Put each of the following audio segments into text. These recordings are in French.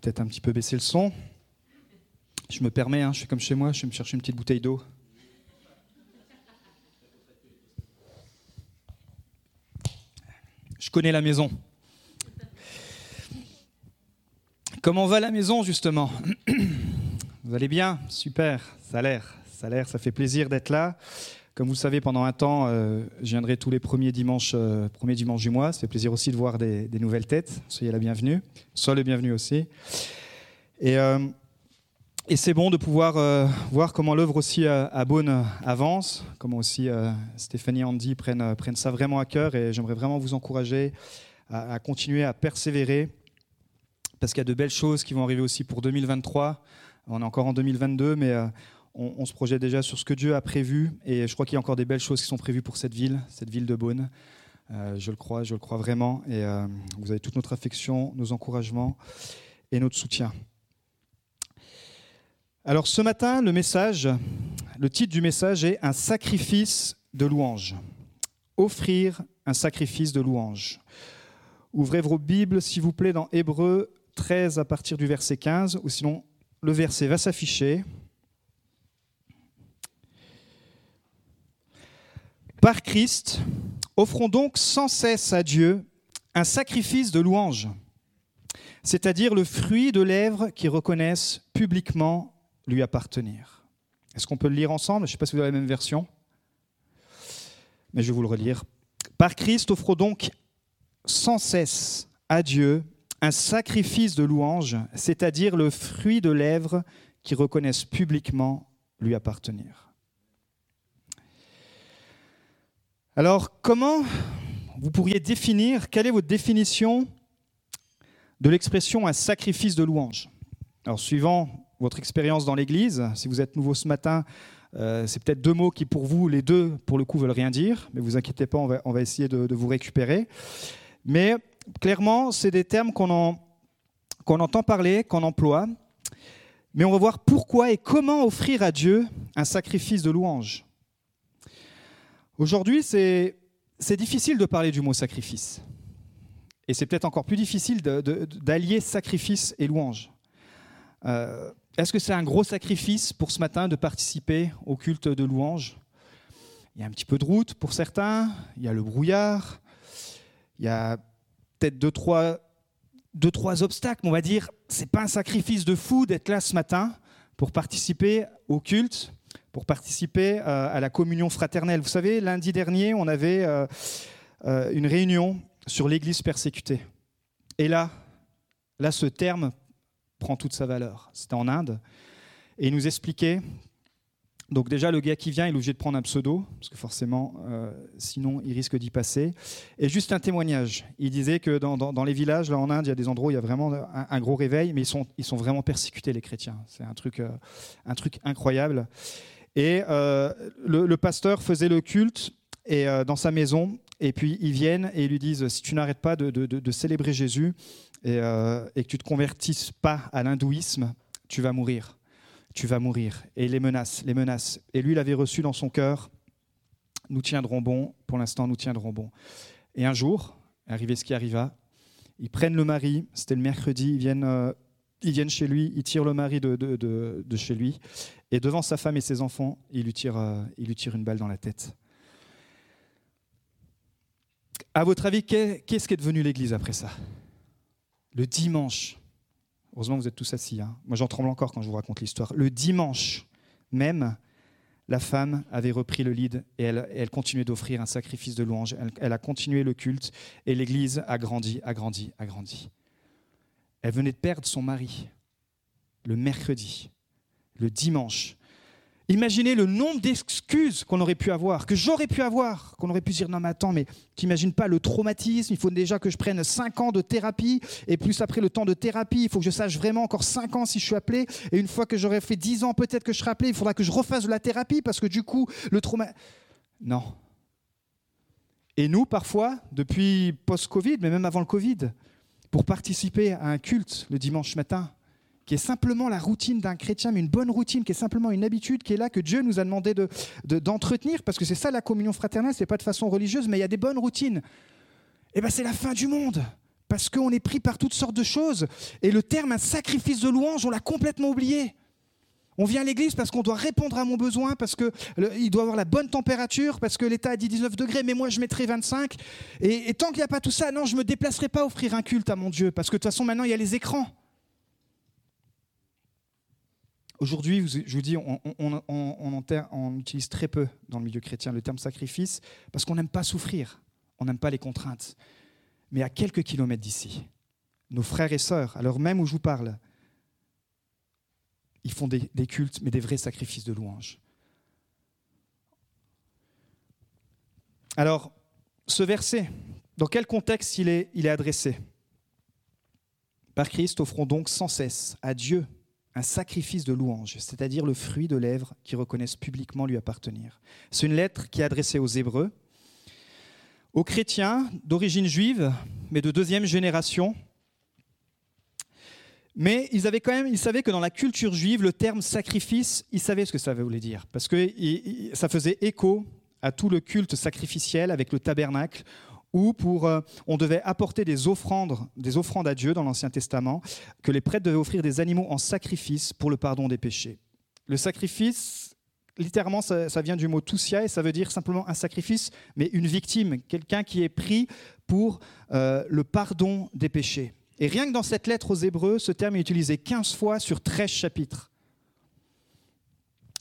Peut-être un petit peu baisser le son. Je me permets, hein, je suis comme chez moi, je vais me chercher une petite bouteille d'eau. Je connais la maison. Comment va la maison justement? Vous allez bien? Super, ça a l'air, ça a l'air, ça fait plaisir d'être là. Comme vous le savez, pendant un temps, euh, je viendrai tous les premiers dimanches, euh, premiers dimanches du mois. Ça fait plaisir aussi de voir des, nouvelles têtes. Soyez la bienvenue. Soyez le bienvenu aussi. Et, euh, et c'est bon de pouvoir voir comment l'œuvre aussi à, Beaune avance, comment aussi Stéphanie et Andy prennent, prennent ça vraiment à cœur. Et j'aimerais vraiment vous encourager à, à continuer à persévérer parce qu'il y a de belles choses qui vont arriver aussi pour 2023. On est encore en 2022, mais on, se projette déjà sur ce que Dieu a prévu. Et je crois qu'il y a encore des belles choses qui sont prévues pour cette ville, cette ville de Beaune. Euh, je le crois, je le crois vraiment. Et euh, vous avez toute notre affection, nos encouragements et notre soutien. Alors ce matin, le message, le titre du message est Un sacrifice de louange. Offrir un sacrifice de louange. Ouvrez vos Bibles, s'il vous plaît, dans Hébreu 13 à partir du verset 15, ou sinon le verset va s'afficher. Par Christ, offrons donc sans cesse à Dieu un sacrifice de louange, c'est-à-dire le fruit de lèvres qui reconnaissent publiquement lui appartenir. Est-ce qu'on peut le lire ensemble? Je ne sais pas si vous avez la même version, mais je vais vous le relire. Par Christ, offrons donc sans cesse à Dieu un sacrifice de louange, c'est-à-dire le fruit de lèvres qui reconnaissent publiquement lui appartenir. Alors, comment vous pourriez définir, quelle est votre définition de l'expression un sacrifice de louange? Alors, suivant votre expérience dans l'Église, si vous êtes nouveau ce matin, euh, c'est peut-être deux mots qui, pour vous, les deux, pour le coup, veulent rien dire, mais vous inquiétez pas, on va, essayer de, vous récupérer. Mais clairement, c'est des termes qu'on entend parler, qu'on emploie, mais on va voir pourquoi et comment offrir à Dieu un sacrifice de louange. Aujourd'hui, c'est difficile de parler du mot sacrifice. Et c'est peut-être encore plus difficile d'allier sacrifice et louange. Euh, est-ce que c'est un gros sacrifice pour ce matin de participer au culte de louange? Il y a un petit peu de route pour certains, il y a le brouillard, il y a peut-être deux trois, obstacles, on va dire. C'est pas un sacrifice de fou d'être là ce matin pour participer au culte pour participer euh, à la communion fraternelle. Vous savez, lundi dernier, on avait euh, euh, une réunion sur l'Église persécutée. Et là, là, ce terme prend toute sa valeur. C'était en Inde. Et il nous expliquait donc déjà, le gars qui vient, il est obligé de prendre un pseudo, parce que forcément, sinon, il risque d'y passer. Et juste un témoignage. Il disait que dans, les villages, là en Inde, il y a des endroits où il y a vraiment un, gros réveil, mais ils sont, ils sont vraiment persécutés, les chrétiens. C'est un truc, un truc incroyable. Et euh, le, pasteur faisait le culte et, euh, dans sa maison, et puis ils viennent et ils lui disent, si tu n'arrêtes pas de, célébrer Jésus et, euh, que tu ne te convertisses pas à l'hindouisme, tu vas mourir. Tu vas mourir. Et les menaces, les menaces. Et lui, il avait reçu dans son cœur, nous tiendrons bon, pour l'instant, nous tiendrons bon. Et un jour, arrivé ce qui arriva, ils prennent le mari, c'était le mercredi, ils viennent ils viennent chez lui, ils tirent le mari de, chez lui, et devant sa femme et ses enfants, ils lui tirent, euh, une balle dans la tête. À votre avis, qu'est-ce qui est devenu l'Église après ça? Le dimanche, heureusement vous êtes tous assis, hein. moi j'en tremble encore quand je vous raconte l'histoire, le dimanche même, la femme avait repris le lead et elle, elle continuait d'offrir un sacrifice de louange, elle, elle a continué le culte, et l'Église a grandi, a grandi, a grandi. Elle venait de perdre son mari le mercredi, le dimanche. Imaginez le nombre d'excuses qu'on aurait pu avoir, que j'aurais pu avoir, qu'on aurait pu dire non mais attends, mais t'imagines pas le traumatisme, il faut déjà que je prenne 5 ans de thérapie, et plus après le temps de thérapie, il faut que je sache vraiment encore 5 ans si je suis appelé, et une fois que j'aurai fait 10 ans peut-être que je serai appelé, il faudra que je refasse la thérapie, parce que du coup, le trauma... Non. Et nous, parfois, depuis post-Covid, mais même avant le Covid, pour participer à un culte le dimanche matin, qui est simplement la routine d'un chrétien, mais une bonne routine, qui est simplement une habitude, qui est là, que Dieu nous a demandé d'entretenir, parce que c'est ça la communion fraternelle, c'est pas de façon religieuse, mais il y a des bonnes routines. Eh bien c'est la fin du monde. parce qu'on est pris par toutes sortes de choses. Et le terme un sacrifice de louange, on l'a complètement oublié. On vient à l'église parce qu'on doit répondre à mon besoin, parce qu'il doit avoir la bonne température, parce que l'État a dit 19 degrés, mais moi je mettrai 25. Et, tant qu'il n'y a pas tout ça, non, je ne me déplacerai pas offrir un culte à mon Dieu, parce que de toute façon maintenant il y a les écrans. Aujourd'hui, je vous dis, on, on, utilise très peu dans le milieu chrétien le terme sacrifice, parce qu'on n'aime pas souffrir, on n'aime pas les contraintes. Mais à quelques kilomètres d'ici, nos frères et sœurs, à l'heure même où je vous parle, ils font des, cultes, mais des vrais sacrifices de louange. Alors, ce verset, dans quel contexte il est, il est adressé Par Christ, offrons donc sans cesse à Dieu un sacrifice de louange, c'est-à-dire le fruit de lèvres qui reconnaissent publiquement lui appartenir. C'est une lettre qui est adressée aux Hébreux, aux chrétiens d'origine juive, mais de deuxième génération, mais ils, avaient quand même, savaient que dans la culture juive, le terme sacrifice, ils savaient ce que ça voulait dire. Parce que ça faisait écho à tout le culte sacrificiel avec le tabernacle, où pour, euh, on devait apporter des offrandes, des offrandes à Dieu dans l'Ancien Testament, que les prêtres devaient offrir des animaux en sacrifice pour le pardon des péchés. Le sacrifice, littéralement, ça, vient du mot tousia et ça veut dire simplement un sacrifice, mais une victime, quelqu'un qui est pris pour euh, le pardon des péchés. Et rien que dans cette lettre aux Hébreux, ce terme est utilisé 15 fois sur 13 chapitres.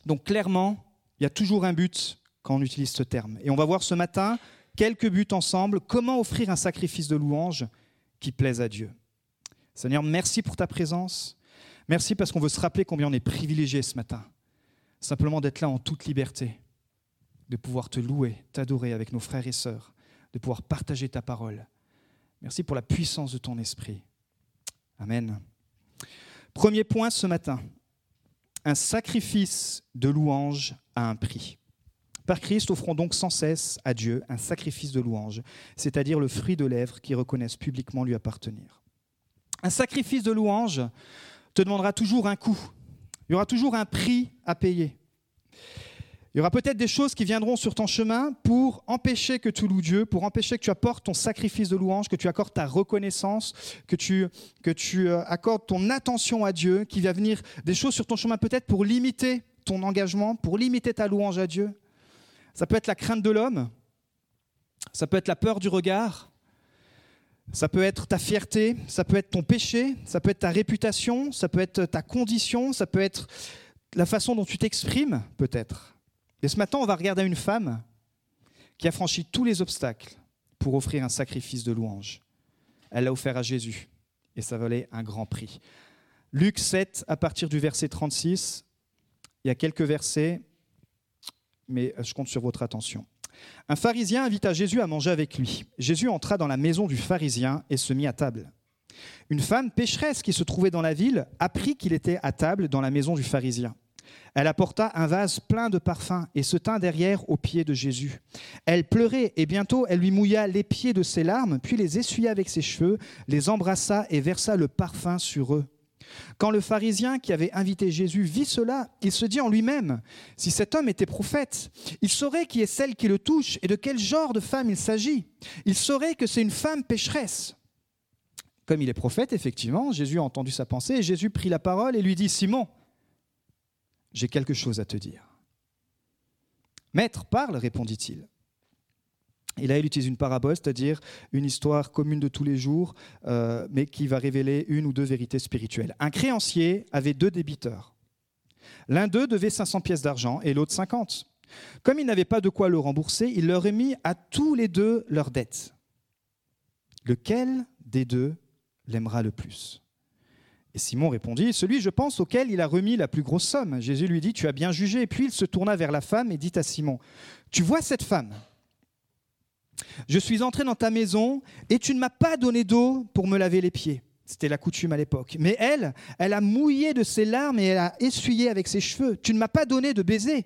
Donc clairement, il y a toujours un but quand on utilise ce terme. Et on va voir ce matin quelques buts ensemble, comment offrir un sacrifice de louange qui plaise à Dieu? Seigneur, merci pour ta présence. Merci parce qu'on veut se rappeler combien on est privilégié ce matin. Simplement d'être là en toute liberté, de pouvoir te louer, t'adorer avec nos frères et sœurs, de pouvoir partager ta parole. Merci pour la puissance de ton esprit. Amen. Premier point ce matin, un sacrifice de louange à un prix. Par Christ, offrons donc sans cesse à Dieu un sacrifice de louange, c'est-à-dire le fruit de lèvres qui reconnaissent publiquement lui appartenir. Un sacrifice de louange te demandera toujours un coût. Il y aura toujours un prix à payer. Il y aura peut-être des choses qui viendront sur ton chemin pour empêcher que tu loues Dieu, pour empêcher que tu apportes ton sacrifice de louange, que tu accordes ta reconnaissance, que tu, que euh, accordes ton attention à Dieu, qui va venir des choses sur ton chemin peut-être pour limiter ton engagement, pour limiter ta louange à Dieu. Ça peut être la crainte de l'homme, ça peut être la peur du regard, ça peut être ta fierté, ça peut être ton péché, ça peut être ta réputation, ça peut être ta condition, ça peut être la façon dont tu t'exprimes peut-être. Et ce matin, on va regarder une femme qui a franchi tous les obstacles pour offrir un sacrifice de louange. Elle l'a offert à Jésus et ça valait un grand prix. Luc 7, à partir du verset 36, il y a quelques versets, mais je compte sur votre attention. Un pharisien invita Jésus à manger avec lui. Jésus entra dans la maison du pharisien et se mit à table. Une femme pécheresse qui se trouvait dans la ville apprit qu'il était à table dans la maison du pharisien. Elle apporta un vase plein de parfums et se tint derrière aux pieds de Jésus. Elle pleurait et bientôt elle lui mouilla les pieds de ses larmes, puis les essuya avec ses cheveux, les embrassa et versa le parfum sur eux. Quand le pharisien qui avait invité Jésus vit cela, il se dit en lui-même, si cet homme était prophète, il saurait qui est celle qui le touche et de quel genre de femme il s'agit. Il saurait que c'est une femme pécheresse. Comme il est prophète, effectivement, Jésus a entendu sa pensée et Jésus prit la parole et lui dit, Simon, j'ai quelque chose à te dire. Maître, parle, répondit-il. Et là, il utilise une parabole, c'est-à-dire une histoire commune de tous les jours, euh, mais qui va révéler une ou deux vérités spirituelles. Un créancier avait deux débiteurs. L'un d'eux devait 500 pièces d'argent et l'autre 50. Comme il n'avait pas de quoi le rembourser, il leur remis à tous les deux leurs dettes. Lequel des deux l'aimera le plus? Et Simon répondit, Celui, je pense, auquel il a remis la plus grosse somme. Jésus lui dit, Tu as bien jugé. Et puis il se tourna vers la femme et dit à Simon, Tu vois cette femme? Je suis entré dans ta maison et tu ne m'as pas donné d'eau pour me laver les pieds. C'était la coutume à l'époque. Mais elle, elle a mouillé de ses larmes et elle a essuyé avec ses cheveux. Tu ne m'as pas donné de baiser.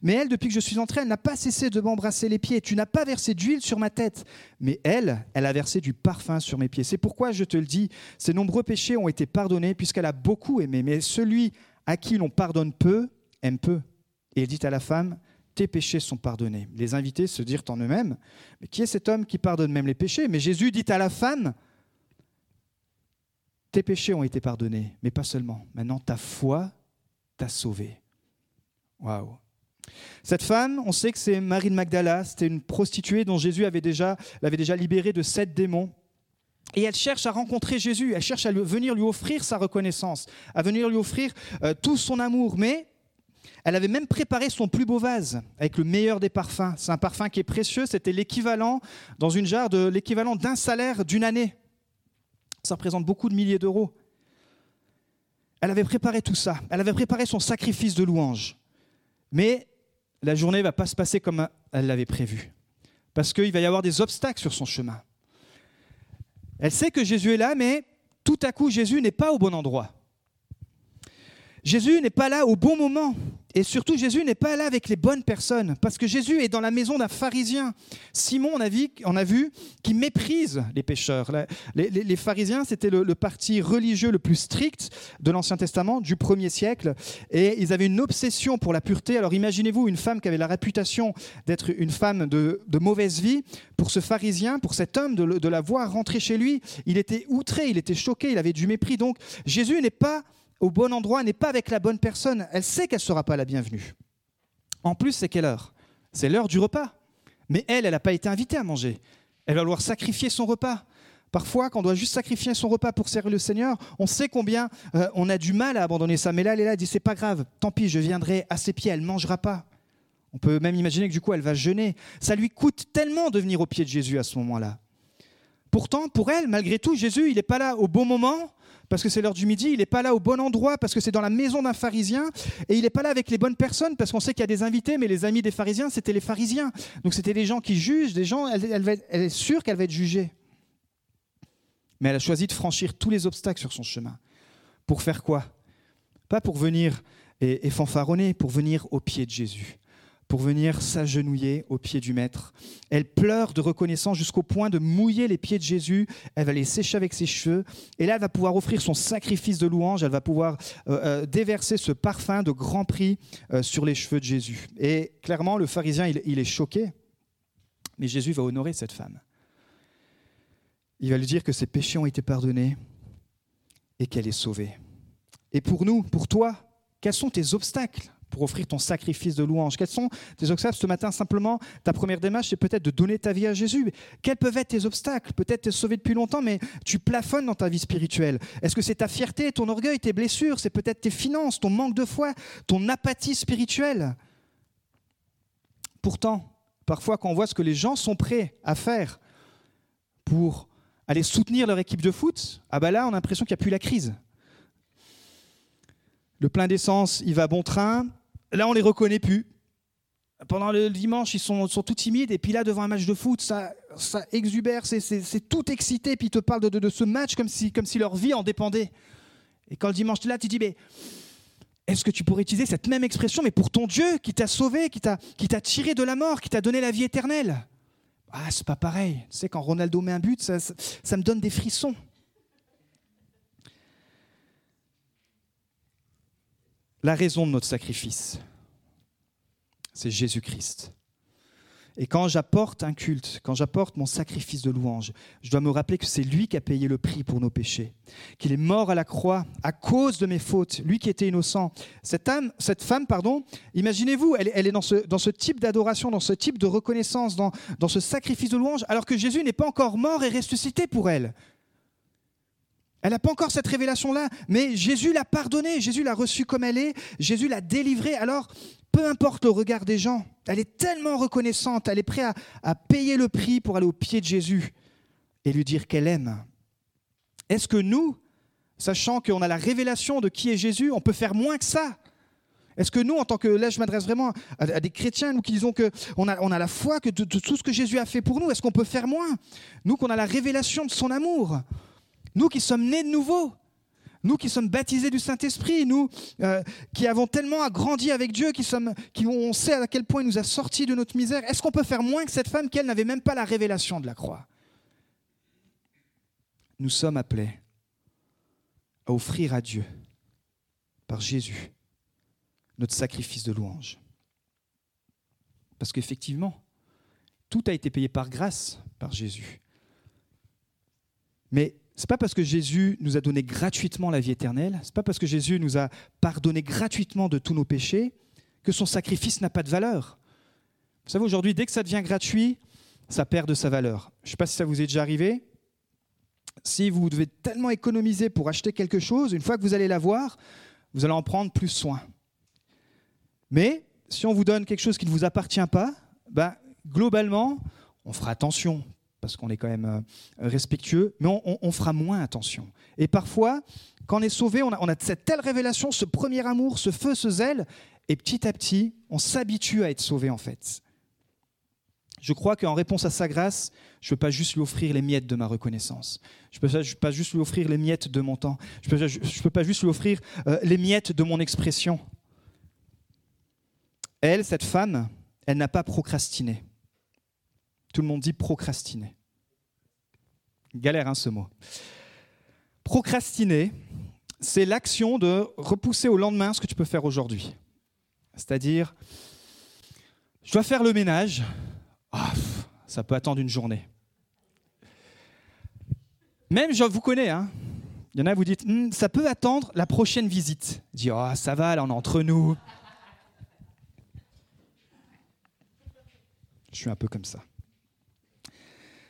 Mais elle, depuis que je suis entré, elle n'a pas cessé de m'embrasser les pieds. Tu n'as pas versé d'huile sur ma tête. Mais elle, elle a versé du parfum sur mes pieds. C'est pourquoi je te le dis, ses nombreux péchés ont été pardonnés puisqu'elle a beaucoup aimé. Mais celui à qui l'on pardonne peu, aime peu. Et il dit à la femme, tes péchés sont pardonnés. Les invités se dirent en eux-mêmes, mais qui est cet homme qui pardonne même les péchés? Mais Jésus dit à la femme, tes péchés ont été pardonnés, mais pas seulement. Maintenant, ta foi t'a sauvé. Waouh. Cette femme, on sait que c'est Marie de Magdala, c'était une prostituée dont Jésus déjà, l'avait déjà libérée de sept démons. Et elle cherche à rencontrer Jésus, elle cherche à venir lui offrir sa reconnaissance, à venir lui offrir euh, tout son amour. Mais elle avait même préparé son plus beau vase avec le meilleur des parfums. C'est un parfum qui est précieux, c'était l'équivalent, dans une jarre, de l'équivalent d'un salaire d'une année. Ça représente beaucoup de milliers d'euros. Elle avait préparé tout ça, elle avait préparé son sacrifice de louange. Mais la journée ne va pas se passer comme elle l'avait prévu. Parce qu'il va y avoir des obstacles sur son chemin. Elle sait que Jésus est là, mais tout à coup, Jésus n'est pas au bon endroit. Jésus n'est pas là au bon moment. Et surtout, Jésus n'est pas là avec les bonnes personnes. Parce que Jésus est dans la maison d'un pharisien. Simon, on a vu, qui méprise les pécheurs. Les, pharisiens, c'était le, parti religieux le plus strict de l'Ancien Testament, du premier siècle. Et ils avaient une obsession pour la pureté. Alors imaginez-vous une femme qui avait la réputation d'être une femme de, mauvaise vie. Pour ce pharisien, pour cet homme, de la voir rentrer chez lui, il était outré, il était choqué, il avait du mépris. Donc Jésus n'est pas au bon endroit, n'est pas avec la bonne personne, elle sait qu'elle ne sera pas la bienvenue. En plus, c'est quelle heure? C'est l'heure du repas. Mais elle, elle n'a pas été invitée à manger. Elle va devoir sacrifier son repas. Parfois, quand on doit juste sacrifier son repas pour servir le Seigneur, on sait combien euh, on a du mal à abandonner ça. Mais là, elle est là, elle dit c'est pas grave, tant pis, je viendrai à ses pieds, elle ne mangera pas. On peut même imaginer que du coup, elle va jeûner. Ça lui coûte tellement de venir au pied de Jésus à ce moment-là. Pourtant, pour elle, malgré tout, Jésus, il n'est pas là au bon moment, parce que c'est l'heure du midi, il n'est pas là au bon endroit parce que c'est dans la maison d'un pharisien, et il n'est pas là avec les bonnes personnes parce qu'on sait qu'il y a des invités, mais les amis des pharisiens, c'était les pharisiens. Donc c'était des gens qui jugent, des gens, elle, est sûre qu'elle va être jugée. Mais elle a choisi de franchir tous les obstacles sur son chemin. Pour faire quoi? Pas pour venir et fanfaronner, pour venir au pied de Jésus pour venir s'agenouiller aux pieds du Maître. Elle pleure de reconnaissance jusqu'au point de mouiller les pieds de Jésus. Elle va les sécher avec ses cheveux. Et là, elle va pouvoir offrir son sacrifice de louange. Elle va pouvoir euh, euh, déverser ce parfum de grand prix euh, sur les cheveux de Jésus. Et clairement, le pharisien, il est choqué. Mais Jésus va honorer cette femme. Il va lui dire que ses péchés ont été pardonnés et qu'elle est sauvée. Et pour nous, pour toi, quels sont tes obstacles pour offrir ton sacrifice de louange Quels sont tes obstacles ce matin Simplement, ta première démarche, c'est peut-être de donner ta vie à Jésus. Quels peuvent être tes obstacles Peut-être tu es sauvé depuis longtemps, mais tu plafonnes dans ta vie spirituelle. Est-ce que c'est ta fierté, ton orgueil, tes blessures C'est peut-être tes finances, ton manque de foi, ton apathie spirituelle Pourtant, parfois, quand on voit ce que les gens sont prêts à faire pour aller soutenir leur équipe de foot, ah bah là, on a l'impression qu'il n'y a plus la crise. Le plein d'essence, il va bon train. Là, on les reconnaît plus. Pendant le dimanche, ils sont, sont tout timides. Et puis là, devant un match de foot, ça, ça exubère, c'est tout excité. Puis ils te parlent de, ce match comme si, comme leur vie en dépendait. Et quand le dimanche, tu es là, tu dis, mais est-ce que tu pourrais utiliser cette même expression, mais pour ton Dieu qui t'a sauvé, qui t'a tiré de la mort, qui t'a donné la vie éternelle? Ah, c'est pas pareil. Tu sais, quand Ronaldo met un but, ça, ça me donne des frissons. La raison de notre sacrifice, c'est Jésus-Christ. Et quand j'apporte un culte, quand j'apporte mon sacrifice de louange, je dois me rappeler que c'est lui qui a payé le prix pour nos péchés, qu'il est mort à la croix à cause de mes fautes, lui qui était innocent. Cette, âme, cette femme, pardon, imaginez-vous, elle, est dans ce, type d'adoration, dans ce type de reconnaissance, dans ce sacrifice de louange, alors que Jésus n'est pas encore mort et ressuscité pour elle. Elle n'a pas encore cette révélation-là, mais Jésus l'a pardonnée, Jésus l'a reçue comme elle est, Jésus l'a délivrée. Alors, peu importe le regard des gens, elle est tellement reconnaissante, elle est prête à, payer le prix pour aller au pied de Jésus et lui dire qu'elle aime. Est-ce que nous, sachant qu'on a la révélation de qui est Jésus, on peut faire moins que ça? Est-ce que nous, en tant que, là je m'adresse vraiment à, des chrétiens, nous qui disons qu'on a, on a la foi que de tout ce que Jésus a fait pour nous, est-ce qu'on peut faire moins? Nous qu'on a la révélation de son amour, nous qui sommes nés de nouveau, nous qui sommes baptisés du Saint-Esprit, nous euh, qui avons tellement grandi avec Dieu, qui, sommes, qui on sait à quel point il nous a sortis de notre misère, est-ce qu'on peut faire moins que cette femme qui, elle, n'avait même pas la révélation de la croix? Nous sommes appelés à offrir à Dieu, par Jésus, notre sacrifice de louange. Parce qu'effectivement, tout a été payé par grâce par Jésus. Mais C'est pas parce que Jésus nous a donné gratuitement la vie éternelle, c'est pas parce que Jésus nous a pardonné gratuitement de tous nos péchés que son sacrifice n'a pas de valeur. Vous savez, aujourd'hui, dès que ça devient gratuit, ça perd de sa valeur. Je ne sais pas si ça vous est déjà arrivé. Si vous devez tellement économiser pour acheter quelque chose, une fois que vous allez l'avoir, vous allez en prendre plus soin. Mais si on vous donne quelque chose qui ne vous appartient pas, bah, globalement, on fera attention parce qu'on est quand même euh, respectueux, mais on, fera moins attention. Et parfois, quand on est sauvé, on a, on cette telle révélation, ce premier amour, ce feu, ce zèle, et petit à petit, on s'habitue à être sauvé en fait. Je crois qu'en réponse à sa grâce, je ne peux pas juste lui offrir les miettes de ma reconnaissance. Je ne peux pas juste lui offrir les miettes de mon temps. Je ne peux, pas juste lui offrir euh, les miettes de mon expression. Elle, cette femme, elle n'a pas procrastiné. Tout le monde dit procrastiner. Galère, hein, ce mot. Procrastiner, c'est l'action de repousser au lendemain ce que tu peux faire aujourd'hui. C'est-à-dire, je dois faire le ménage, ah, ça peut attendre une journée. Même, je vous connais, hein. il y en a, vous dites, hmm, ça peut attendre la prochaine visite. Dis, oh, ça va, là, entre nous. Je suis un peu comme ça.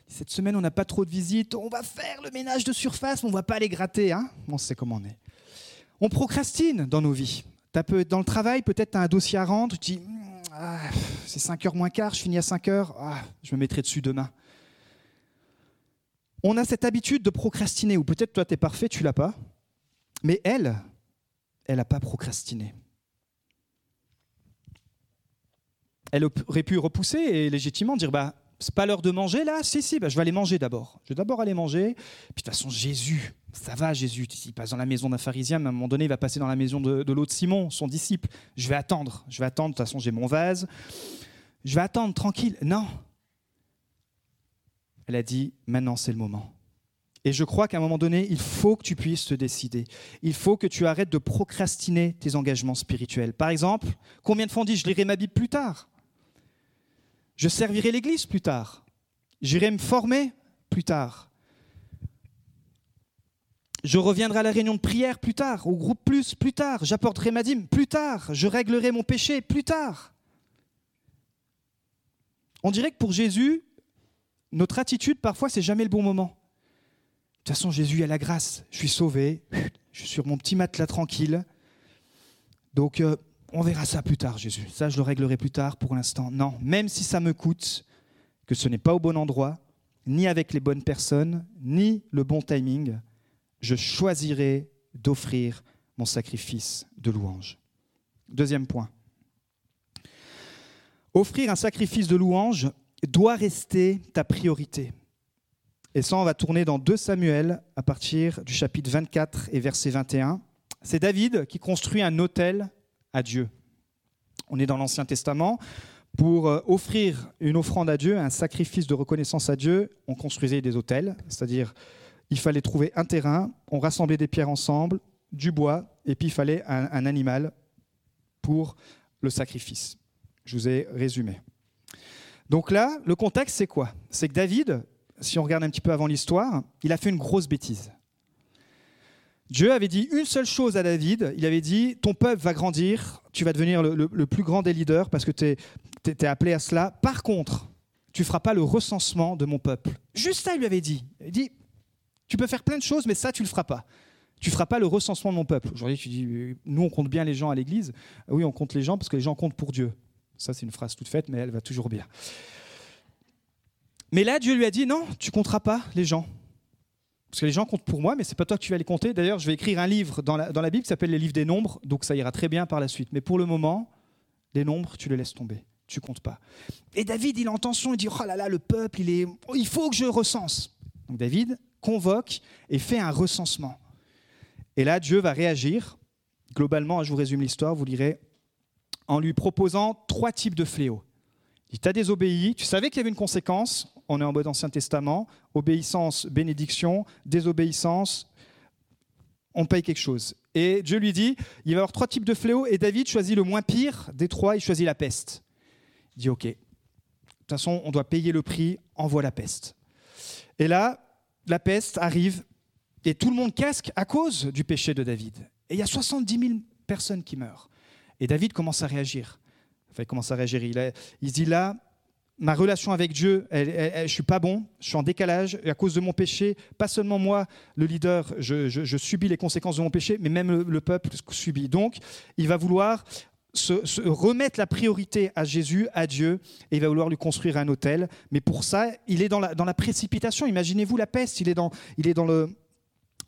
Cette semaine, on n'a pas trop de visites. On va faire le ménage de surface, on ne va pas les gratter. Hein on sait comment on est. On procrastine dans nos vies. Dans le travail, peut-être tu as un dossier à rendre. Tu dis, ah, c'est 5 heures moins quart, je finis à 5 heures, ah, je me mettrai dessus demain. On a cette habitude de procrastiner, ou peut-être toi tu es parfait, tu l'as pas, mais elle, elle n'a pas procrastiné. Elle aurait pu repousser et légitimement dire bah, c'est pas l'heure de manger là? Si, si, bah, je vais aller manger d'abord. Je vais d'abord aller manger. Puis de toute façon, Jésus, ça va, Jésus. Il passe dans la maison d'un pharisien, mais à un moment donné, il va passer dans la maison de, de l'autre Simon, son disciple. Je vais attendre. Je vais attendre. De toute façon, j'ai mon vase. Je vais attendre, tranquille. Non. Elle a dit maintenant, c'est le moment. Et je crois qu'à un moment donné, il faut que tu puisses te décider. Il faut que tu arrêtes de procrastiner tes engagements spirituels. Par exemple, combien de fois on dit je lirai ma Bible plus tard? Je servirai l'Église plus tard. J'irai me former plus tard. Je reviendrai à la réunion de prière plus tard, au groupe plus plus tard. J'apporterai ma dîme plus tard. Je réglerai mon péché plus tard. On dirait que pour Jésus, notre attitude, parfois, c'est jamais le bon moment. De toute façon, Jésus a la grâce. Je suis sauvé. Je suis sur mon petit matelas tranquille. Donc, euh, on verra ça plus tard, Jésus. Ça, je le réglerai plus tard pour l'instant. Non, même si ça me coûte, que ce n'est pas au bon endroit, ni avec les bonnes personnes, ni le bon timing, je choisirai d'offrir mon sacrifice de louange. Deuxième point. Offrir un sacrifice de louange doit rester ta priorité. Et ça, on va tourner dans 2 Samuel à partir du chapitre 24 et verset 21. C'est David qui construit un autel à Dieu. On est dans l'Ancien Testament. Pour euh, offrir une offrande à Dieu, un sacrifice de reconnaissance à Dieu, on construisait des autels, c'est-à-dire il fallait trouver un terrain, on rassemblait des pierres ensemble, du bois, et puis il fallait un, un animal pour le sacrifice. Je vous ai résumé. Donc là, le contexte, c'est quoi? C'est que David, si on regarde un petit peu avant l'histoire, il a fait une grosse bêtise. Dieu avait dit une seule chose à David, il avait dit, ton peuple va grandir, tu vas devenir le, plus grand des leaders parce que tu es, appelé à cela. Par contre, tu feras pas le recensement de mon peuple. Juste ça, il lui avait dit. Il dit, tu peux faire plein de choses, mais ça, tu le feras pas. Tu feras pas le recensement de mon peuple. Aujourd'hui, tu dis, nous, on compte bien les gens à l'église. Oui, on compte les gens parce que les gens comptent pour Dieu. Ça, c'est une phrase toute faite, mais elle va toujours bien. Mais là, Dieu lui a dit, non, tu compteras pas les gens. Parce que les gens comptent pour moi, mais c'est pas toi que tu vas les compter. D'ailleurs, je vais écrire un livre dans la, Bible qui s'appelle les livres des nombres, donc ça ira très bien par la suite. Mais pour le moment, les nombres, tu les laisses tomber. Tu comptes pas. Et David, il a intention, il dit Oh là là, le peuple, il, est... Il faut que je recense. Donc David convoque et fait un recensement. Et là, Dieu va réagir. Globalement, je vous résume l'histoire, vous lirez, en lui proposant trois types de fléaux. Il t'a désobéi, tu savais qu'il y avait une conséquence, on est en mode Ancien Testament, obéissance, bénédiction, désobéissance, on paye quelque chose. Et Dieu lui dit, il va y avoir trois types de fléaux, et David choisit le moins pire des trois, il choisit la peste. Il dit, ok, de toute façon, on doit payer le prix, envoie la peste. Et là, la peste arrive Et tout le monde casque à cause du péché de David. Et il y a 70 000 personnes qui meurent. Et David commence à réagir. Enfin, il commence à réagir. Il, il dit là, ma relation avec Dieu, je ne suis pas bon, je suis en décalage, et à cause de mon péché, pas seulement moi, le leader, je, subis les conséquences de mon péché, mais même le, peuple subit. Donc, il va vouloir se, remettre la priorité à Jésus, à Dieu, et il va vouloir lui construire un hôtel. Mais pour ça, il est dans la, dans la précipitation. Imaginez-vous la peste, il est dans, il est dans le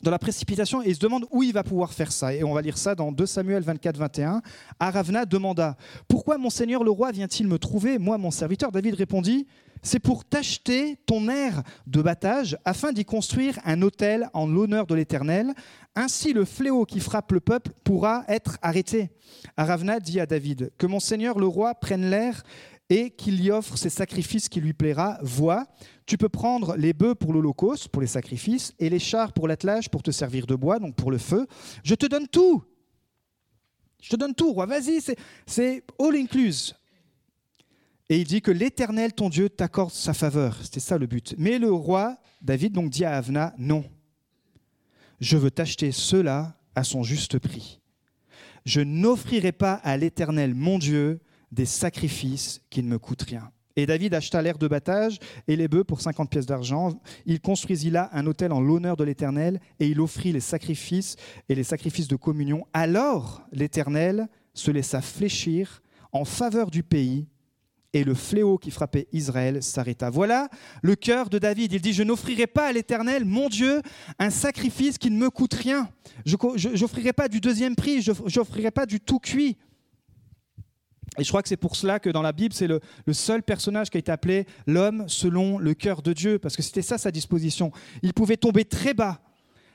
dans la précipitation et il se demande où il va pouvoir faire ça. Et on va lire ça dans 2 Samuel 24, 21. Aravna demanda Pourquoi mon seigneur le roi vient-il me trouver Moi, mon serviteur? David répondit C'est pour t'acheter ton air de battage afin d'y construire un hôtel en l'honneur de l'Éternel. Ainsi, le fléau qui frappe le peuple pourra être arrêté. Aravna dit à David Que mon seigneur le roi prenne l'air et qu'il y offre ses sacrifices qui lui plaira. Vois, tu peux prendre les bœufs pour l'holocauste, pour les sacrifices, et les chars pour l'attelage, pour te servir de bois, donc pour le feu. Je te donne tout. Je te donne tout, roi. Vas-y, c'est all incluse. Et il dit que l'Éternel, ton Dieu, t'accorde sa faveur. C'était ça le but. Mais le roi, David, donc dit à Avna, non. Je veux t'acheter cela à son juste prix. Je n'offrirai pas à l'Éternel, mon Dieu, des sacrifices qui ne me coûtent rien. Et David acheta l'air de battage et les bœufs pour 50 pièces d'argent. Il construisit là un hôtel en l'honneur de l'Éternel et il offrit les sacrifices et les sacrifices de communion. Alors l'Éternel se laissa fléchir en faveur du pays et le fléau qui frappait Israël s'arrêta. Voilà le cœur de David. Il dit, je n'offrirai pas à l'Éternel, mon Dieu, un sacrifice qui ne me coûte rien. Je n'offrirai pas du deuxième prix, je n'offrirai pas du tout cuit. Et je crois que c'est pour cela que dans la Bible, c'est le, seul personnage qui a été appelé l'homme selon le cœur de Dieu, parce que c'était ça sa disposition. Il pouvait tomber très bas,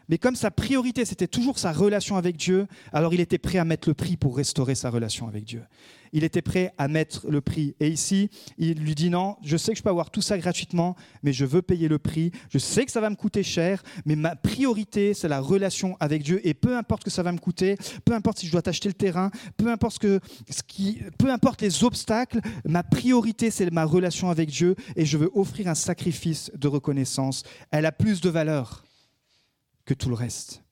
mais comme sa priorité, c'était toujours sa relation avec Dieu, alors il était prêt à mettre le prix pour restaurer sa relation avec Dieu. Il était prêt à mettre le prix. Et ici, il lui dit non, je sais que je peux avoir tout ça gratuitement, mais je veux payer le prix. Je sais que ça va me coûter cher, mais ma priorité, c'est la relation avec Dieu. Et peu importe que ça va me coûter, peu importe si je dois t'acheter le terrain, peu importe, ce que, ce qui, peu importe les obstacles, ma priorité, c'est ma relation avec Dieu et je veux offrir un sacrifice de reconnaissance. Elle a plus de valeur que tout le reste.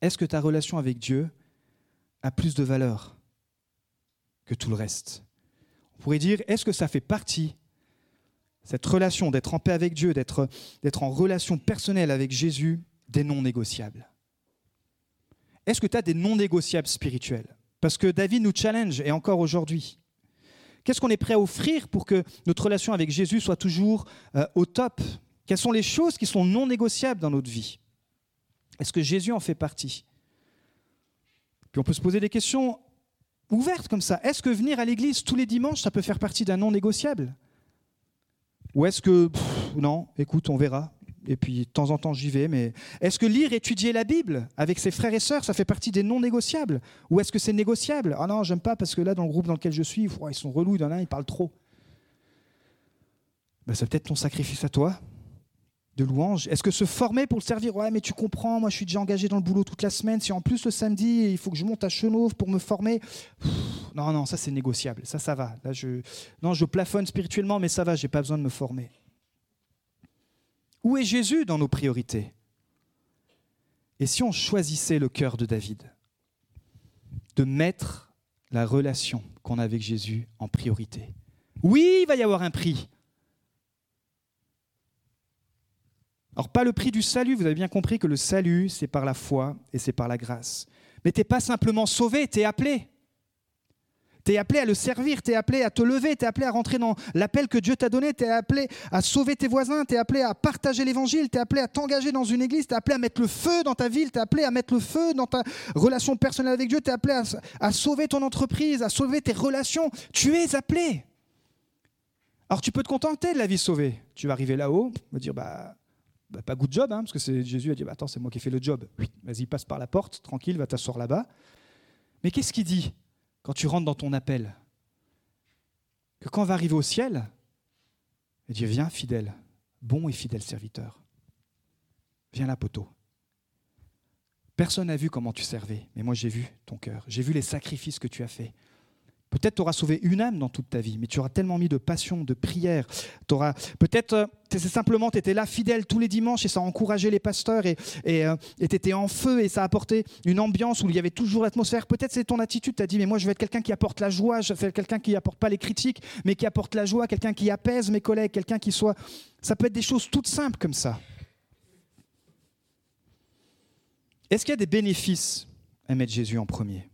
Est-ce que ta relation avec Dieu a plus de valeur que tout le reste? On pourrait dire, est-ce que ça fait partie, cette relation d'être en paix avec Dieu, d'être, en relation personnelle avec Jésus, des non négociables? Est-ce que tu as des non négociables spirituels? Parce que David nous challenge, et encore aujourd'hui. Qu'est-ce qu'on est prêt à offrir pour que notre relation avec Jésus soit toujours euh, au top? Quelles sont les choses qui sont non négociables dans notre vie? Est-ce que Jésus en fait partie? Puis on peut se poser des questions ouvertes comme ça. Est-ce que venir à l'église tous les dimanches, ça peut faire partie d'un non négociable? Ou est-ce que, non, écoute, on verra. Et puis de temps en temps j'y vais, mais est-ce que lire, étudier la Bible avec ses frères et sœurs, ça fait partie des non négociables? Ou est-ce que c'est négociable? Ah non, j'aime pas parce que là, dans le groupe dans lequel je suis, ils sont relous, il y trop. Ben, c'est peut-être ton sacrifice à toi de louange Est-ce que se former pour le servir Ouais, mais tu comprends, moi je suis déjà engagé dans le boulot toute la semaine. Si en plus le samedi, il faut que je monte à Chenauve pour me former. non, non, ça c'est négociable. Ça, ça va. Là, non, je plafonne spirituellement, mais ça va, j'ai pas besoin de me former. Où est Jésus dans nos priorités? Et si on choisissait le cœur de David? De mettre la relation qu'on a avec Jésus en priorité Oui, il va y avoir un prix. Alors pas le prix du salut, vous avez bien compris que le salut, c'est par la foi et c'est par la grâce. Mais tu n'es pas simplement sauvé, tu es appelé. Tu es appelé à le servir, tu es appelé à te lever, tu es appelé à rentrer dans l'appel que Dieu t'a donné, tu es appelé à sauver tes voisins, tu es appelé à partager l'évangile, tu es appelé à t'engager dans une église, tu es appelé à mettre le feu dans ta ville, tu es appelé à mettre le feu dans ta relation personnelle avec Dieu, tu es appelé à, à, sauver ton entreprise, à sauver tes relations. Tu es appelé. Alors tu peux te contenter de la vie sauvée. Tu vas arriver là-haut, me dire, bah, bah, pas good job, hein, parce que Jésus a dit, bah, attends, c'est moi qui ai fait le job. Vas-y, passe par la porte, tranquille, va t'asseoir là-bas. Mais qu'est-ce qu'il dit quand tu rentres dans ton appel? Que quand on va arriver au ciel, il dit, viens fidèle, bon et fidèle serviteur. Viens là, poteau. Personne n'a vu comment tu servais, mais moi j'ai vu ton cœur, j'ai vu les sacrifices que tu as faits Peut-être tu auras sauvé une âme dans toute ta vie, mais tu auras tellement mis de passion, de prière. Auras... Peut-être euh, c'est simplement tu étais là fidèle tous les dimanches et ça a encouragé les pasteurs et euh, tu étais en feu et ça a apporté une ambiance où il y avait toujours l'atmosphère. Peut-être c'est ton attitude, tu as dit mais moi je veux être quelqu'un qui apporte la joie, je veux être quelqu'un qui apporte pas les critiques, mais qui apporte la joie, quelqu'un qui apaise mes collègues, quelqu'un qui soit... Ça peut être des choses toutes simples comme ça. Est-ce qu'il y a des bénéfices à mettre Jésus en premier?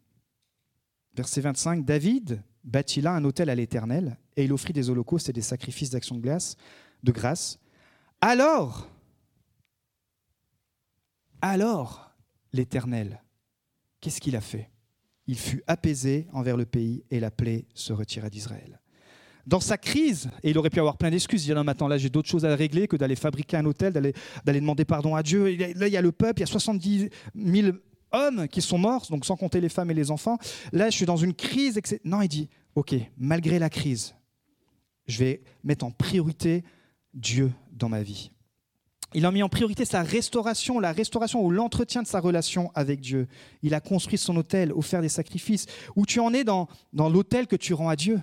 Verset 25, David bâtit là un autel à l'Éternel et il offrit des holocaustes et des sacrifices d'action de, grâce. Alors, alors l'Éternel, qu'est-ce qu'il a fait? Il fut apaisé envers le pays et la plaie se retira d'Israël. Dans sa crise, et il aurait pu avoir plein d'excuses, il dit non, maintenant là j'ai d'autres choses à régler que d'aller fabriquer un hôtel, d'aller demander pardon à Dieu. Là il y a le peuple, il y a 70 000 hommes qui sont morts, donc sans compter les femmes et les enfants. Là, je suis dans une crise. Non, il dit, OK, malgré la crise, je vais mettre en priorité Dieu dans ma vie. Il a mis en priorité sa restauration, la restauration ou l'entretien de sa relation avec Dieu. Il a construit son hôtel, offert des sacrifices. Où tu en es dans, dans l'hôtel que tu rends à Dieu?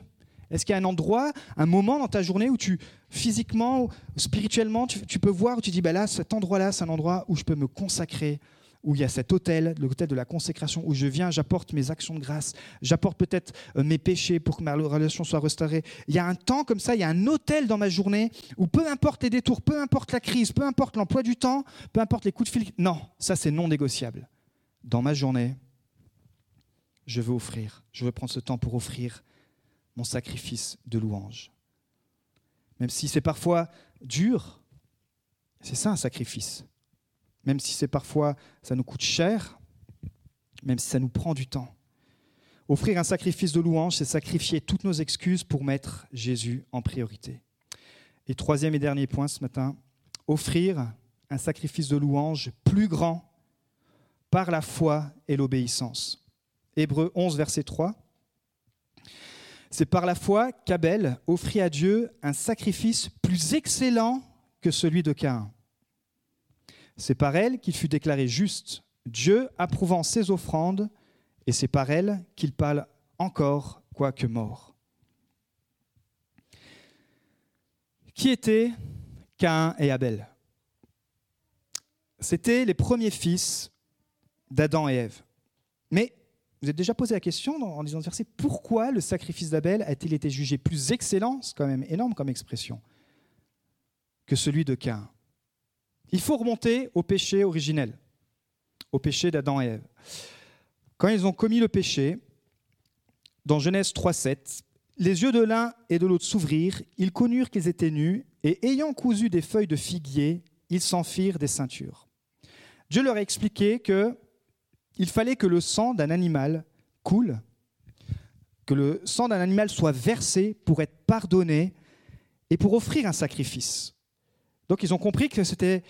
Est-ce qu'il y a un endroit, un moment dans ta journée où tu, physiquement, spirituellement, tu, peux voir, où tu dis, bah là, cet endroit-là, c'est un endroit où je peux me consacrer où il y a cet hôtel, le hôtel de la consécration, où je viens, j'apporte mes actions de grâce, j'apporte peut-être euh, mes péchés pour que ma relation soit restaurée. Il y a un temps comme ça, il y a un hôtel dans ma journée où peu importe les détours, peu importe la crise, peu importe l'emploi du temps, peu importe les coups de fil, non, ça c'est non négociable. Dans ma journée, je veux offrir, je veux prendre ce temps pour offrir mon sacrifice de louange. Même si c'est parfois dur, c'est ça un sacrifice même si c'est parfois, ça nous coûte cher, même si ça nous prend du temps. Offrir un sacrifice de louange, c'est sacrifier toutes nos excuses pour mettre Jésus en priorité. Et troisième et dernier point ce matin, offrir un sacrifice de louange plus grand par la foi et l'obéissance. Hébreu 11, verset 3. C'est par la foi qu'Abel offrit à Dieu un sacrifice plus excellent que celui de Caïn. C'est par elle qu'il fut déclaré juste, Dieu approuvant ses offrandes, et c'est par elle qu'il parle encore, quoique mort. Qui étaient Caïn et Abel? C'étaient les premiers fils d'Adam et Ève. Mais vous êtes déjà posé la question en disant verset pourquoi le sacrifice d'Abel a-t-il été jugé plus excellent, c'est quand même énorme comme expression, que celui de Caïn il faut remonter au péché originel, au péché d'Adam et Ève. Quand ils ont commis le péché, dans Genèse 3.7, les yeux de l'un et de l'autre s'ouvrirent, ils connurent qu'ils étaient nus, et ayant cousu des feuilles de figuier, ils s'en firent des ceintures. Dieu leur a expliqué que il fallait que le sang d'un animal coule, que le sang d'un animal soit versé pour être pardonné et pour offrir un sacrifice. Donc ils ont compris que c'était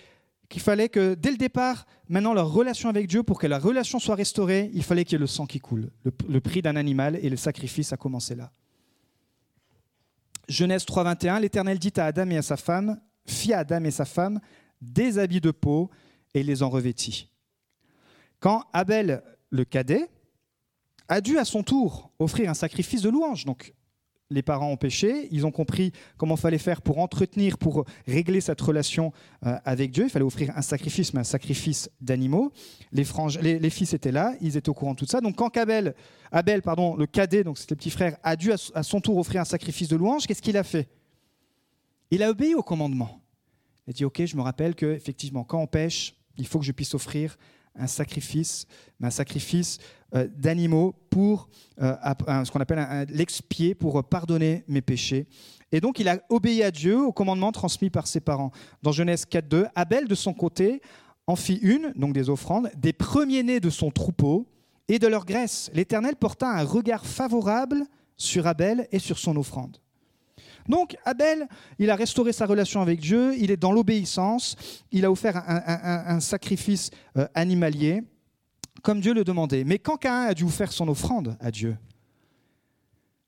qu'il fallait que dès le départ, maintenant leur relation avec Dieu, pour que la relation soit restaurée, il fallait qu'il y ait le sang qui coule, le, prix d'un animal et le sacrifice a commencé là. Genèse 3.21, l'Éternel dit à Adam et à sa femme, fit à Adam et sa femme des habits de peau et les en revêtit. Quand Abel, le cadet, a dû à son tour offrir un sacrifice de louange, donc les parents ont péché, ils ont compris comment fallait faire pour entretenir, pour régler cette relation euh, avec Dieu. Il fallait offrir un sacrifice, mais un sacrifice d'animaux. Les, les, fils étaient là, ils étaient au courant de tout ça. Donc quand Abel, Abel pardon, le cadet, donc c'était le petit frère, a dû à, son tour offrir un sacrifice de louange, qu'est-ce qu'il a fait? Il a obéi au commandement. Il a dit, OK, je me rappelle que effectivement, quand on pêche, il faut que je puisse offrir un sacrifice, euh, d'animaux pour euh, ce qu'on appelle l'expier, pour pardonner mes péchés. Et donc il a obéi à Dieu, au commandement transmis par ses parents. Dans Genèse 4.2, Abel, de son côté, en fit une, donc des offrandes, des premiers-nés de son troupeau et de leur graisse. L'Éternel porta un regard favorable sur Abel et sur son offrande. Donc Abel, il a restauré sa relation avec Dieu, il est dans l'obéissance, il a offert un, sacrifice euh, animalier, comme Dieu le demandait. Mais quand Caïn a dû faire son offrande à Dieu,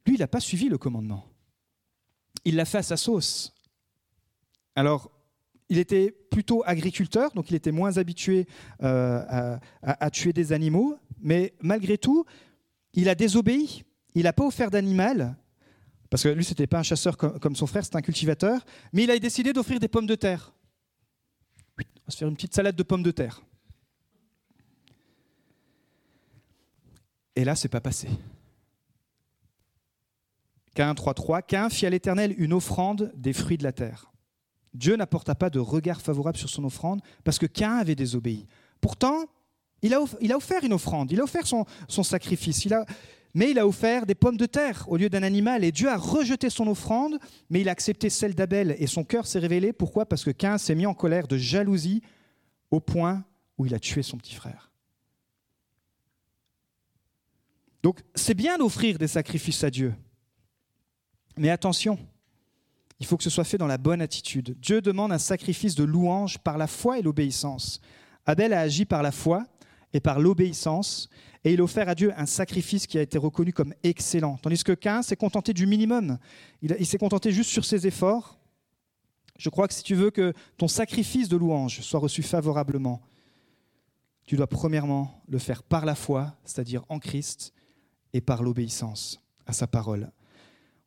lui, il n'a pas suivi le commandement. Il l'a fait à sa sauce. Alors, il était plutôt agriculteur, donc il était moins habitué euh, à, tuer des animaux, mais malgré tout, il a désobéi il n'a pas offert d'animal, parce que lui, ce n'était pas un chasseur comme, son frère, c'était un cultivateur, mais il a décidé d'offrir des pommes de terre. On va se faire une petite salade de pommes de terre. Et là, c'est pas passé. Cain 3.3, Cain fit à l'Éternel une offrande des fruits de la terre. Dieu n'apporta pas de regard favorable sur son offrande parce que Cain avait désobéi. Pourtant, il a, offert une offrande, il a offert son, sacrifice, mais il a offert des pommes de terre au lieu d'un animal. Et Dieu a rejeté son offrande, mais il a accepté celle d'Abel. Et son cœur s'est révélé. Pourquoi? Parce que Cain s'est mis en colère de jalousie au point où il a tué son petit frère. Donc c'est bien d'offrir des sacrifices à Dieu. Mais attention, il faut que ce soit fait dans la bonne attitude. Dieu demande un sacrifice de louange par la foi et l'obéissance. Abel a agi par la foi et par l'obéissance, et il a offert à Dieu un sacrifice qui a été reconnu comme excellent. Tandis que Cain s'est contenté du minimum. Il, s'est contenté juste sur ses efforts. Je crois que si tu veux que ton sacrifice de louange soit reçu favorablement, tu dois premièrement le faire par la foi, c'est-à-dire en Christ, et par l'obéissance à sa parole.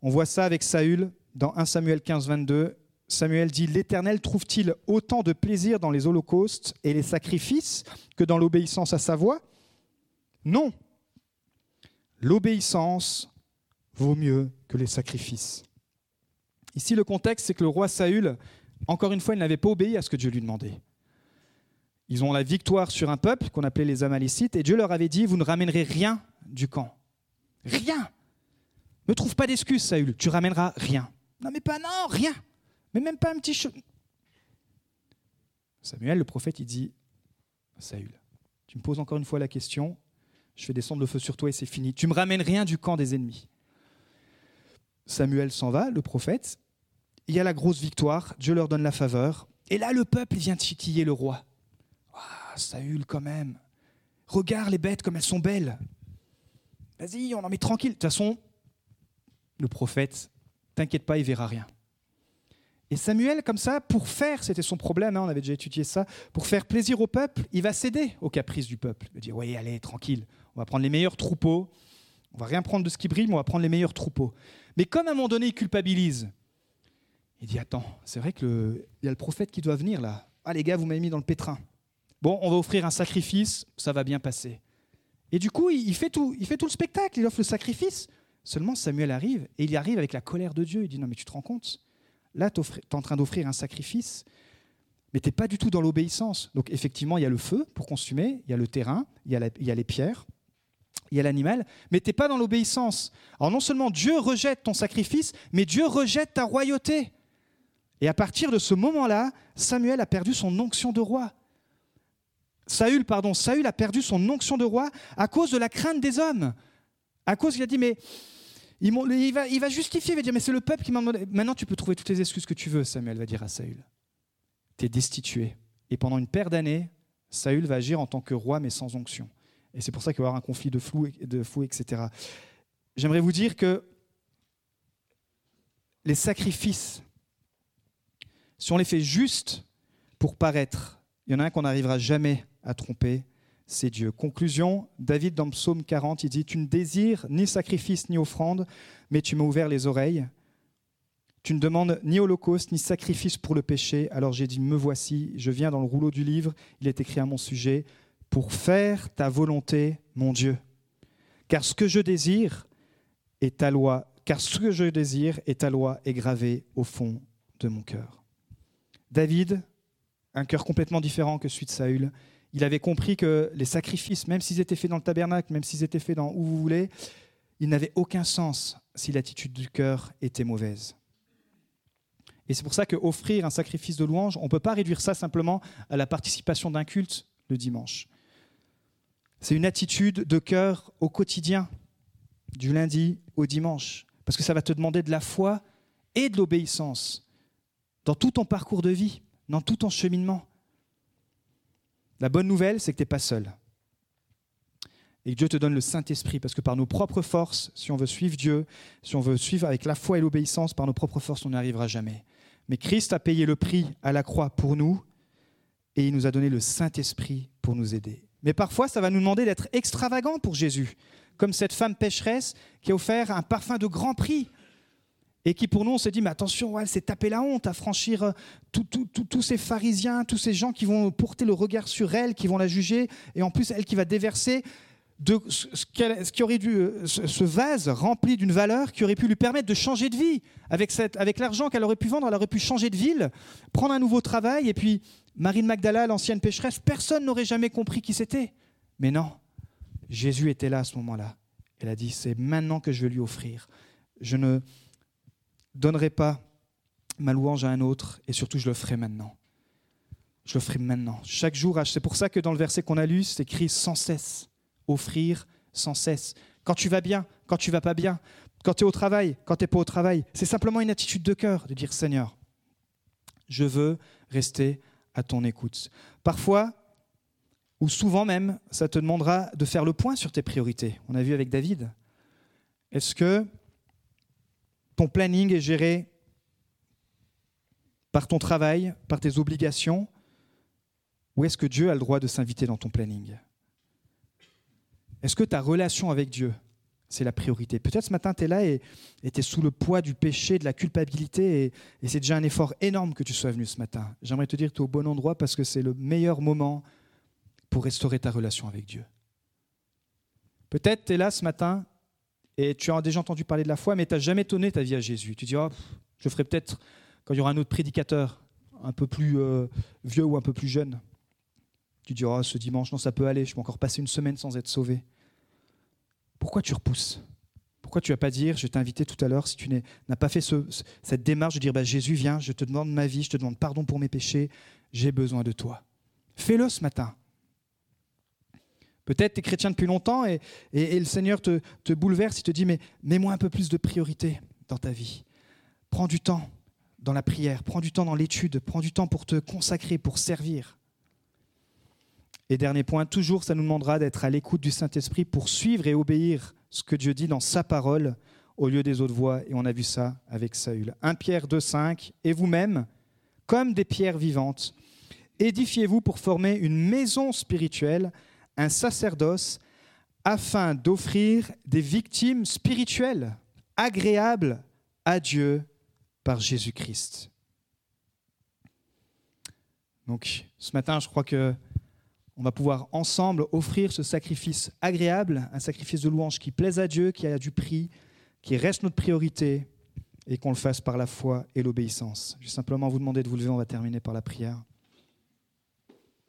On voit ça avec Saül dans 1 Samuel 15, 22. Samuel dit, L'Éternel trouve-t-il autant de plaisir dans les holocaustes et les sacrifices que dans l'obéissance à sa voix? Non. L'obéissance vaut mieux que les sacrifices. Ici, le contexte, c'est que le roi Saül, encore une fois, il n'avait pas obéi à ce que Dieu lui demandait. Ils ont la victoire sur un peuple qu'on appelait les Amalécites, et Dieu leur avait dit, vous ne ramènerez rien du camp. Rien. Ne trouve pas d'excuse, Saül, tu ramèneras rien. Non mais pas non, rien mais même pas un petit. Samuel, le prophète, il dit Saül, tu me poses encore une fois la question, je fais descendre le feu sur toi et c'est fini. Tu me ramènes rien du camp des ennemis. Samuel s'en va, le prophète. Il y a la grosse victoire, Dieu leur donne la faveur. Et là, le peuple vient titiller le roi. Ah, Saül, quand même. Regarde les bêtes comme elles sont belles. Vas-y, on en met tranquille. De toute façon, le prophète, t'inquiète pas, il verra rien. Et Samuel, comme ça, pour faire, c'était son problème, hein, on avait déjà étudié ça, pour faire plaisir au peuple, il va céder aux caprices du peuple. Il va dire, oui, allez, tranquille, on va prendre les meilleurs troupeaux, on va rien prendre de ce qui brille, mais on va prendre les meilleurs troupeaux. Mais comme à un moment donné, il culpabilise, il dit, attends, c'est vrai qu'il y a le prophète qui doit venir là. Ah les gars, vous m'avez mis dans le pétrin. Bon, on va offrir un sacrifice, ça va bien passer. Et du coup, il fait tout, il fait tout le spectacle, il offre le sacrifice. Seulement, Samuel arrive, et il y arrive avec la colère de Dieu. Il dit, non mais tu te rends compte? Là, tu es en train d'offrir un sacrifice, mais tu n'es pas du tout dans l'obéissance. Donc effectivement, il y a le feu pour consumer, il y a le terrain, il y a, les pierres, il y a l'animal, mais tu n'es pas dans l'obéissance. Alors non seulement Dieu rejette ton sacrifice, mais Dieu rejette ta royauté. Et à partir de ce moment-là, Samuel a perdu son onction de roi. Saül, pardon, Saül a perdu son onction de roi à cause de la crainte des hommes. À cause, il a dit, mais il, va, justifier, il va dire, mais c'est le peuple qui m'a demandé. Maintenant, tu peux trouver toutes les excuses que tu veux, Samuel va dire à Saül. Tu es destitué. Et pendant une paire d'années, Saül va agir en tant que roi, mais sans onction. Et c'est pour ça qu'il va y avoir un conflit de, flou, de fou, etc. J'aimerais vous dire que les sacrifices, si on les fait juste pour paraître, il y en a un qu'on n'arrivera jamais à tromper, c'est Dieu. Conclusion, David dans Psaume 40, il dit, Tu ne désires ni sacrifice ni offrande, mais tu m'as ouvert les oreilles. Tu ne demandes ni holocauste ni sacrifice pour le péché. Alors j'ai dit, me voici, je viens dans le rouleau du livre, il est écrit à mon sujet, pour faire ta volonté, mon Dieu. Car ce que je désire est ta loi, car ce que je désire est ta loi est gravé au fond de mon cœur. David, un cœur complètement différent que celui de Saül, il avait compris que les sacrifices, même s'ils étaient faits dans le tabernacle, même s'ils étaient faits dans où vous voulez, ils n'avaient aucun sens si l'attitude du cœur était mauvaise. Et c'est pour ça qu'offrir un sacrifice de louange, on ne peut pas réduire ça simplement à la participation d'un culte le dimanche. C'est une attitude de cœur au quotidien, du lundi au dimanche, parce que ça va te demander de la foi et de l'obéissance dans tout ton parcours de vie, dans tout ton cheminement. La bonne nouvelle, c'est que tu n'es pas seul. Et que Dieu te donne le Saint-Esprit, parce que par nos propres forces, si on veut suivre Dieu, si on veut suivre avec la foi et l'obéissance, par nos propres forces, on n'y arrivera jamais. Mais Christ a payé le prix à la croix pour nous, et il nous a donné le Saint-Esprit pour nous aider. Mais parfois, ça va nous demander d'être extravagant pour Jésus. comme cette femme pécheresse qui a offert un parfum de grand prix et qui pour nous, on s'est dit, mais attention, elle s'est tapé la honte à franchir euh, tous ces pharisiens, tous ces gens qui vont porter le regard sur elle, qui vont la juger, et en plus, elle qui va déverser ce, qui aurait dû, euh, ce, vase rempli d'une valeur qui aurait pu lui permettre de changer de vie. Avec, l'argent qu'elle aurait pu vendre, elle aurait pu changer de ville, prendre un nouveau travail, et puis Marine Magdala, l'ancienne pécheresse, personne n'aurait jamais compris qui c'était. Mais non, Jésus était là à ce moment-là. Elle a dit, c'est maintenant que je vais lui offrir. Je ne donnerai pas ma louange à un autre, et surtout je le ferai maintenant. Je le ferai maintenant. Chaque jour, c'est pour ça que dans le verset qu'on a lu, c'est écrit sans cesse. Offrir sans cesse. Quand tu vas bien, quand tu vas pas bien, quand tu es au travail, quand tu n'es pas au travail, c'est simplement une attitude de cœur de dire Seigneur, je veux rester à ton écoute. Parfois, ou souvent même, ça te demandera de faire le point sur tes priorités. On a vu avec David. Est-ce que ton planning est géré par ton travail, par tes obligations, ou est-ce que Dieu a le droit de s'inviter dans ton planning? Est-ce que ta relation avec Dieu, c'est la priorité? Peut-être ce matin, tu es là et tu es sous le poids du péché, de la culpabilité, et, c'est déjà un effort énorme que tu sois venu ce matin. J'aimerais te dire que tu es au bon endroit parce que c'est le meilleur moment pour restaurer ta relation avec Dieu. Peut-être tu es là ce matin et tu as déjà entendu parler de la foi, mais tu n'as jamais donné ta vie à Jésus. Tu dis, oh, je ferai peut-être quand il y aura un autre prédicateur, un peu plus euh, vieux ou un peu plus jeune. Tu dis, oh, ce dimanche, non, ça peut aller, je peux encore passer une semaine sans être sauvé. Pourquoi tu repousses? Pourquoi tu vas pas dire, je t'ai invité tout à l'heure, si tu n'as pas fait cette démarche de dire, bah, Jésus, viens, je te demande ma vie, je te demande pardon pour mes péchés, j'ai besoin de toi. Fais-le ce matin. Peut-être tu es chrétien depuis longtemps et, le Seigneur te, bouleverse, il te dit, mais mets-moi un peu plus de priorité dans ta vie. Prends du temps dans la prière, prends du temps dans l'étude, prends du temps pour te consacrer, pour servir. Et dernier point, toujours ça nous demandera d'être à l'écoute du Saint-Esprit pour suivre et obéir ce que Dieu dit dans sa parole au lieu des autres voix. Et on a vu ça avec Saül. 1 Pierre 2,5 Et vous-même, comme des pierres vivantes, édifiez-vous pour former une maison spirituelle un sacerdoce afin d'offrir des victimes spirituelles agréables à Dieu par Jésus-Christ. Donc ce matin, je crois que on va pouvoir ensemble offrir ce sacrifice agréable, un sacrifice de louange qui plaise à Dieu, qui a du prix, qui reste notre priorité et qu'on le fasse par la foi et l'obéissance. Je vais simplement vous demander de vous lever, on va terminer par la prière.